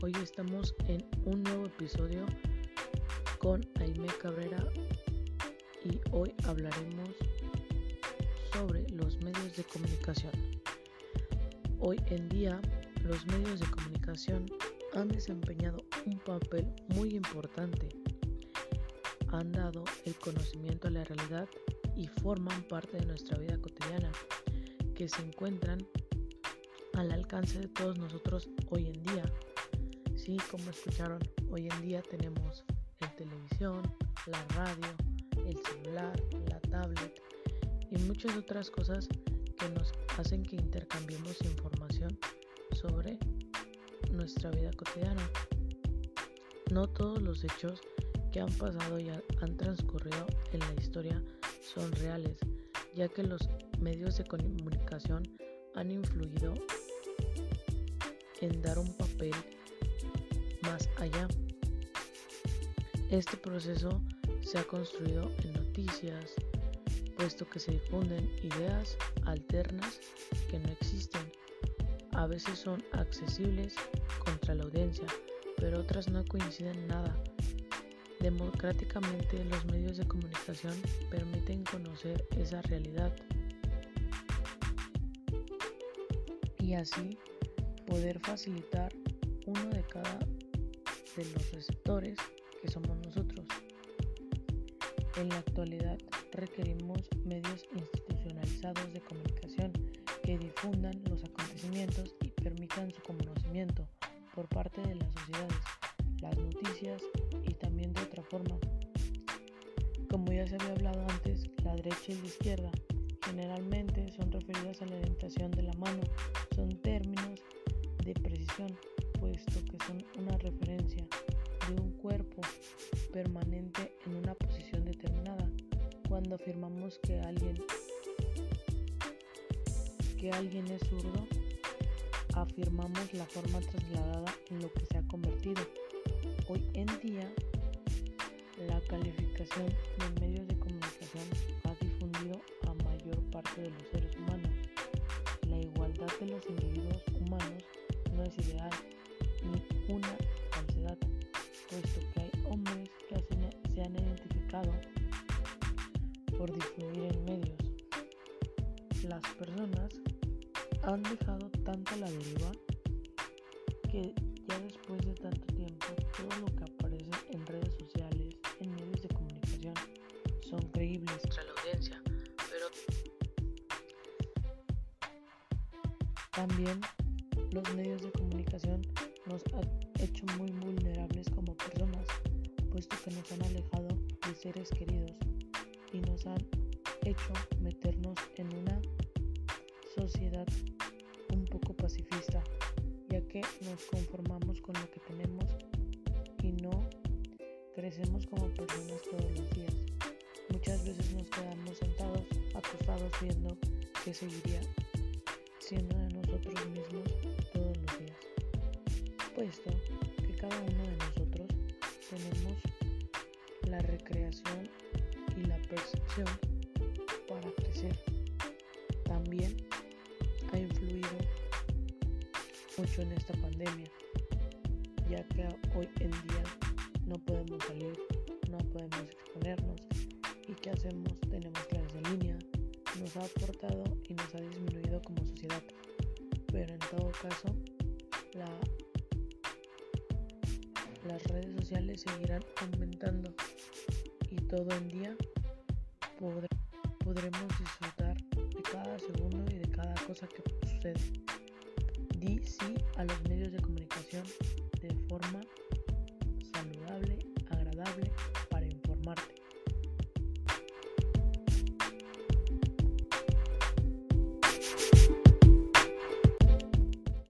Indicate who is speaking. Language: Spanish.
Speaker 1: Hoy estamos en un nuevo episodio con Aime Cabrera y hoy hablaremos sobre los medios de comunicación. Hoy en día los medios de comunicación han desempeñado un papel muy importante. Han dado el conocimiento a la realidad y forman parte de nuestra vida cotidiana que se encuentran al alcance de todos nosotros hoy en día. Sí, como escucharon, hoy en día tenemos la televisión, la radio, el celular, la tablet y muchas otras cosas que nos hacen que intercambiemos información sobre nuestra vida cotidiana. No todos los hechos que han pasado y han transcurrido en la historia son reales, ya que los medios de comunicación han influido en dar un papel más allá. Este proceso se ha construido en noticias, puesto que se difunden ideas alternas que no existen. A veces son accesibles contra la audiencia, pero otras no coinciden nada. Democráticamente los medios de comunicación permiten conocer esa realidad y así poder facilitar uno de cada de los receptores que somos nosotros. En la actualidad requerimos medios institucionalizados de comunicación que difundan los acontecimientos y permitan su conocimiento por parte de las sociedades, las noticias y también de otra forma. Como ya se había hablado antes, la derecha y la izquierda generalmente son referidas a la orientación de la mano, son términos de precisión, puesto que son una referencia de un cuerpo permanente en una posición determinada. Cuando afirmamos que alguien que alguien es zurdo, afirmamos la forma trasladada en lo que se ha convertido. Hoy en día, la calificación de medios de comunicación ha difundido a mayor parte de los seres humanos. La igualdad de los individuos humanos no es ideal ni una falsedad, puesto que hay hombres que se han identificado por difundir en medios. Las personas han dejado tanto la deriva que ya después de tanto tiempo todo lo que aparece en redes sociales, en medios de comunicación, son creíbles
Speaker 2: para la audiencia, pero
Speaker 1: también los medios de comunicación nos han hecho muy vulnerables como personas, puesto que nos han alejado de seres queridos y nos han hecho meternos en una sociedad un poco pacifista, ya que nos conformamos con lo que tenemos y no crecemos como personas todos los días. Muchas veces nos quedamos sentados, acostados viendo qué seguiría siendo de nosotros mismos la recreación y la percepción para crecer. También ha influido mucho en esta pandemia, ya que hoy en día no podemos salir, no podemos exponernos y qué hacemos, tenemos clases en línea, nos ha aportado y nos ha disminuido como sociedad. Pero en todo caso, la, las redes sociales seguirán aumentando y todo el día podremos disfrutar de cada segundo y de cada cosa que sucede. Di sí a los medios de comunicación de forma